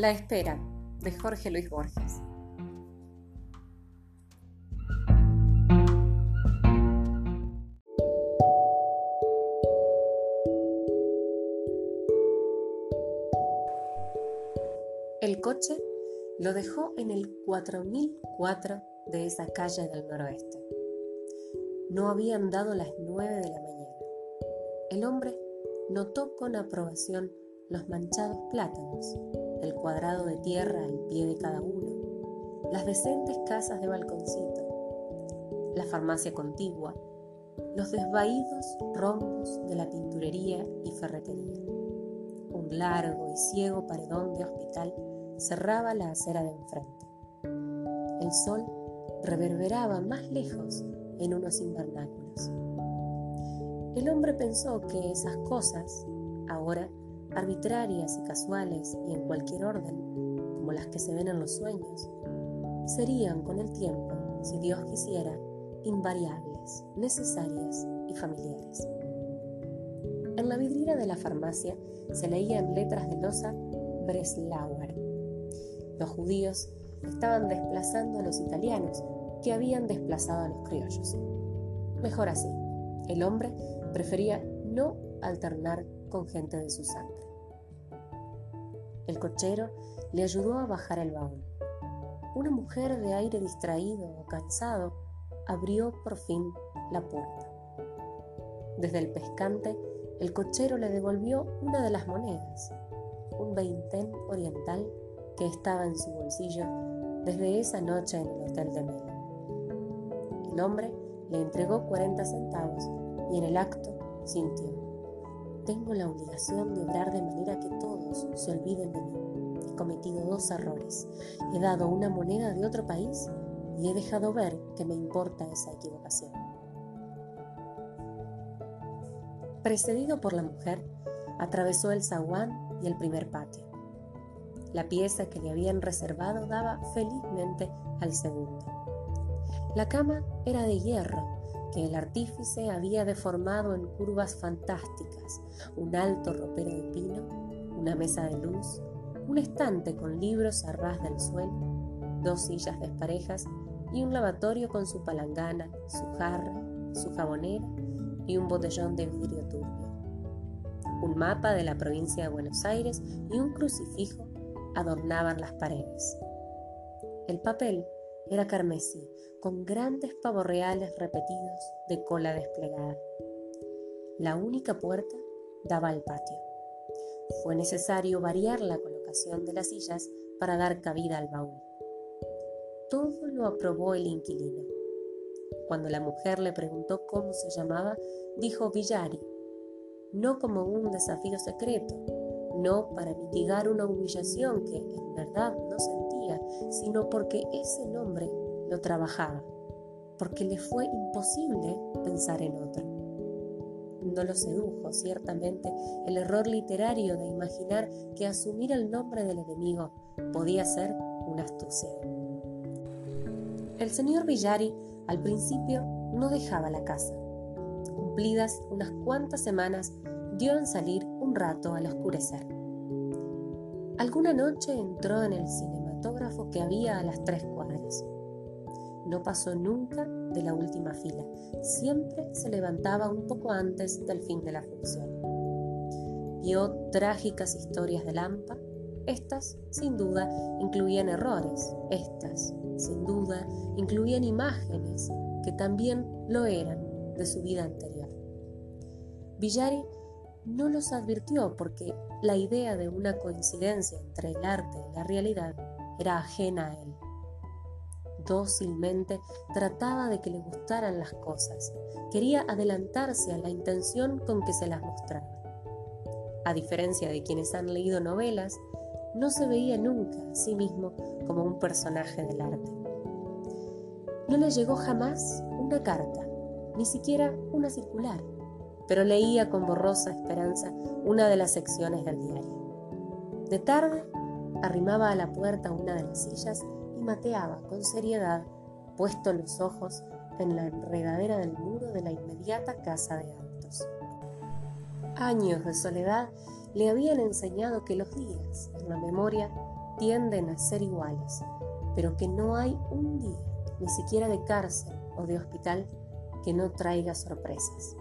La espera, de Jorge Luis Borges. El coche lo dejó en el 4004 de esa calle del noroeste. No habían dado las 9 de la mañana. El hombre notó con aprobación los manchados plátanos, el cuadrado de tierra al pie de cada uno, las decentes casas de balconcito, la farmacia contigua, los desvaídos rombos de la tinturería y ferretería. Un largo y ciego paredón de hospital cerraba la acera de enfrente. El sol reverberaba más lejos en unos invernáculos. El hombre pensó que esas cosas, ahora arbitrarias y casuales y en cualquier orden, como las que se ven en los sueños, serían con el tiempo, si Dios quisiera, invariables, necesarias y familiares. En la vidriera de la farmacia se leía en letras de losa Breslauer. Los judíos estaban desplazando a los italianos que habían desplazado a los criollos. Mejor así, el hombre prefería no alternar con gente de su sangre. El cochero le ayudó a bajar el baúl. Una mujer de aire distraído o cansado abrió por fin la puerta. Desde el pescante, el cochero le devolvió una de las monedas, un veintén oriental que estaba en su bolsillo desde esa noche en el hotel de Melo. El hombre le entregó 40 centavos y en el acto sintió tengo la obligación de obrar de manera que todos se olviden de mí. He cometido dos errores. He dado una moneda de otro país y he dejado ver que me importa esa equivocación. Precedido por la mujer, atravesó el zaguán y el primer patio. La pieza que le habían reservado daba felizmente al segundo. La cama era de hierro que el artífice había deformado en curvas fantásticas, un alto ropero de pino, una mesa de luz, un estante con libros a ras del suelo, dos sillas desparejas y un lavatorio con su palangana, su jarra, su jabonera y un botellón de vidrio turbio. Un mapa de la provincia de Buenos Aires y un crucifijo adornaban las paredes. El papel era carmesí, con grandes pavorreales repetidos de cola desplegada. La única puerta daba al patio. Fue necesario variar la colocación de las sillas para dar cabida al baúl. Todo lo aprobó el inquilino. Cuando la mujer le preguntó cómo se llamaba, dijo Villari, no como un desafío secreto, no para mitigar una humillación que en verdad no sino porque ese nombre lo trabajaba, porque le fue imposible pensar en otro. No lo sedujo, ciertamente, el error literario de imaginar que asumir el nombre del enemigo podía ser una astucia. El señor Villari al principio no dejaba la casa. Cumplidas unas cuantas semanas, dio en salir un rato al oscurecer. Alguna noche entró en el que había a las tres cuadras. No pasó nunca de la última fila. Siempre se levantaba un poco antes del fin de la función. Vio trágicas historias de Lampa. Estas, sin duda, incluían errores. Estas, sin duda, incluían imágenes que también lo eran de su vida anterior. Villari no los advirtió porque la idea de una coincidencia entre el arte y la realidad era ajena a él dócilmente trataba de que le gustaran las cosas, quería adelantarse a la intención con que se las mostraba. A diferencia de quienes han leído novelas, no se veía nunca a sí mismo como un personaje del arte. No le llegó jamás una carta, ni siquiera una circular, pero leía con borrosa esperanza una de las secciones del diario. De tarde, arrimaba a la puerta una de las sillas mateaba con seriedad, puesto los ojos en la enredadera del muro de la inmediata casa de Altos. Años de soledad le habían enseñado que los días, en la memoria, tienden a ser iguales, pero que no hay un día, ni siquiera de cárcel o de hospital, que no traiga sorpresas.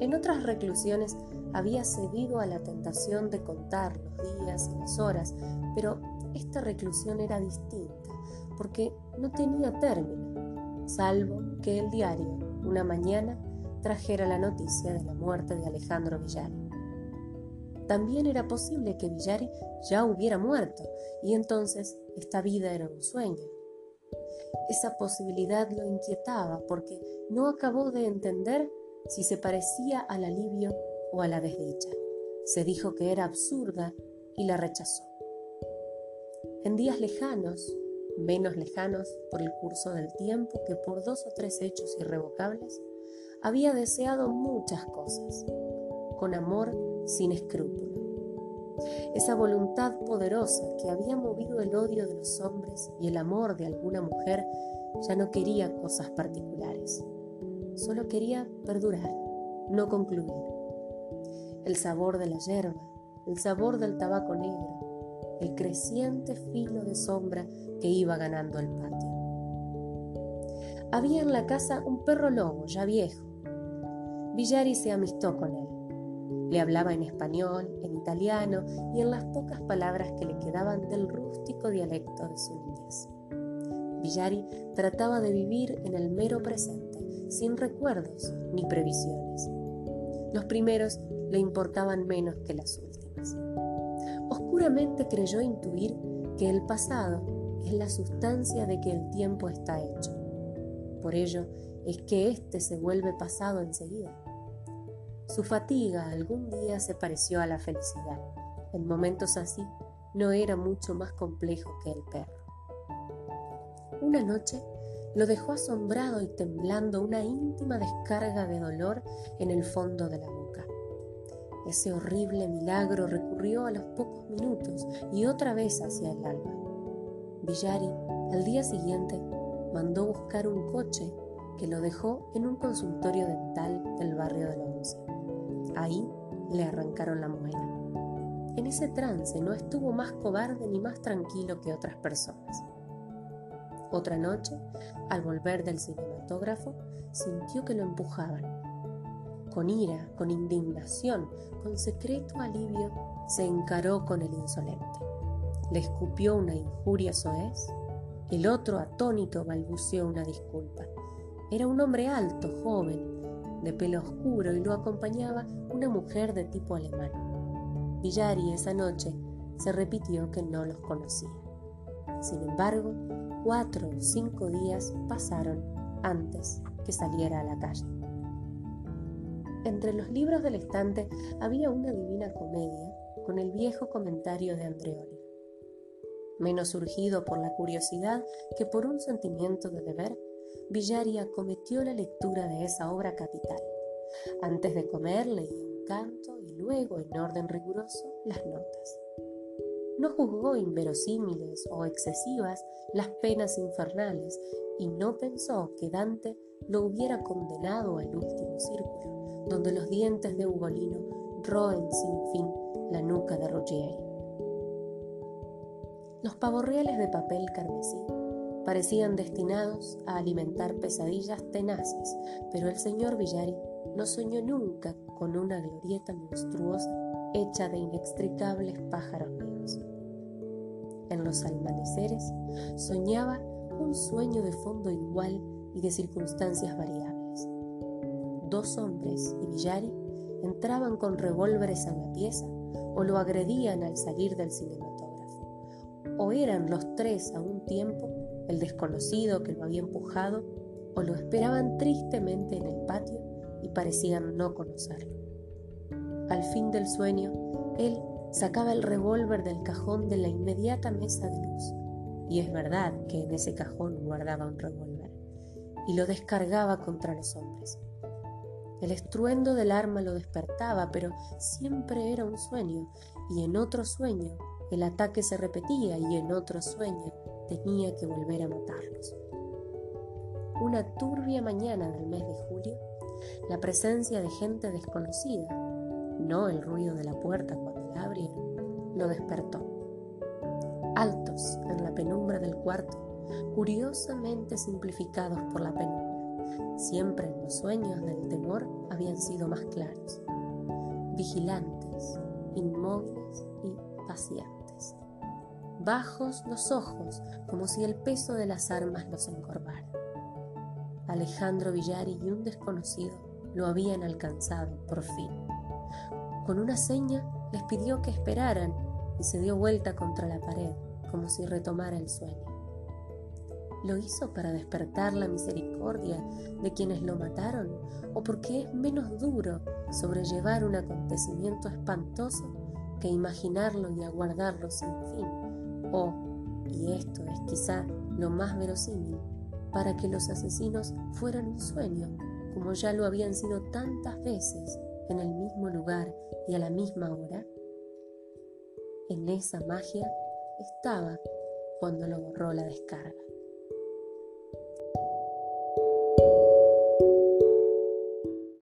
En otras reclusiones había cedido a la tentación de contar los días y las horas, pero esta reclusión era distinta porque no tenía término, salvo que el diario, una mañana, trajera la noticia de la muerte de Alejandro Villari. También era posible que Villari ya hubiera muerto y entonces esta vida era un sueño. Esa posibilidad lo inquietaba porque no acabó de entender si se parecía al alivio o a la desdicha. Se dijo que era absurda y la rechazó. En días lejanos, menos lejanos por el curso del tiempo que por dos o tres hechos irrevocables, había deseado muchas cosas, con amor sin escrúpulo. Esa voluntad poderosa que había movido el odio de los hombres y el amor de alguna mujer ya no quería cosas particulares, solo quería perdurar, no concluir. El sabor de la hierba, el sabor del tabaco negro, el creciente filo de sombra que iba ganando el patio. Había en la casa un perro lobo ya viejo. Villari se amistó con él. Le hablaba en español, en italiano y en las pocas palabras que le quedaban del rústico dialecto de su niñez. Villari trataba de vivir en el mero presente, sin recuerdos ni previsiones. Los primeros le importaban menos que las últimas. Oscuramente creyó intuir que el pasado es la sustancia de que el tiempo está hecho. Por ello es que éste se vuelve pasado enseguida. Su fatiga algún día se pareció a la felicidad. En momentos así no era mucho más complejo que el perro. Una noche lo dejó asombrado y temblando una íntima descarga de dolor en el fondo de la boca. Ese horrible milagro recurrió a los pocos minutos y otra vez hacia el alba. Villari, al día siguiente, mandó buscar un coche que lo dejó en un consultorio dental del barrio de la Once. Ahí le arrancaron la muela. En ese trance no estuvo más cobarde ni más tranquilo que otras personas. Otra noche, al volver del cinematógrafo, sintió que lo empujaban. Con ira, con indignación, con secreto alivio, se encaró con el insolente. Le escupió una injuria soez. El otro, atónito, balbuceó una disculpa. Era un hombre alto, joven, de pelo oscuro y lo acompañaba una mujer de tipo alemán. Villari esa noche se repitió que no los conocía. Sin embargo, cuatro o cinco días pasaron antes que saliera a la calle. Entre los libros del estante había una divina comedia con el viejo comentario de Andreoli. Menos surgido por la curiosidad que por un sentimiento de deber, Villari acometió la lectura de esa obra capital. Antes de comer leía un canto y luego, en orden riguroso, las notas. No juzgó inverosímiles o excesivas las penas infernales y no pensó que Dante lo hubiera condenado al último círculo, donde los dientes de Ugolino roen sin fin la nuca de Ruggieri. Los pavorreales de papel carmesí parecían destinados a alimentar pesadillas tenaces, pero el señor Villari no soñó nunca con una glorieta monstruosa hecha de inextricables pájaros vivos. En los amaneceres soñaba un sueño de fondo igual y de circunstancias variables. Dos hombres y Villari entraban con revólveres a la pieza o lo agredían al salir del cinematógrafo. O eran los tres a un tiempo el desconocido que lo había empujado, o lo esperaban tristemente en el patio y parecían no conocerlo. Al fin del sueño, él sacaba el revólver del cajón de la inmediata mesa de luz, y es verdad que en ese cajón guardaba un revólver, y lo descargaba contra los hombres. El estruendo del arma lo despertaba, pero siempre era un sueño, y en otro sueño el ataque se repetía, y en otro sueño tenía que volver a matarlos. Una turbia mañana del mes de julio, la presencia de gente desconocida, no el ruido de la puerta abrieron, lo despertó. altos en la penumbra del cuarto, curiosamente simplificados por la penumbra. Siempre los sueños del temor habían sido más claros, vigilantes, inmóviles y pacientes. Bajos los ojos, como si el peso de las armas los encorvara. Alejandro Villari y un desconocido lo habían alcanzado por fin. Con una seña les pidió que esperaran y se dio vuelta contra la pared, como si retomara el sueño. ¿Lo hizo para despertar la misericordia de quienes lo mataron o porque es menos duro sobrellevar un acontecimiento espantoso que imaginarlo y aguardarlo sin fin? O, y esto es quizá lo más verosímil, para que los asesinos fueran un sueño, como ya lo habían sido tantas veces en el mismo lugar y a la misma hora? En esa magia estaba cuando lo borró la descarga.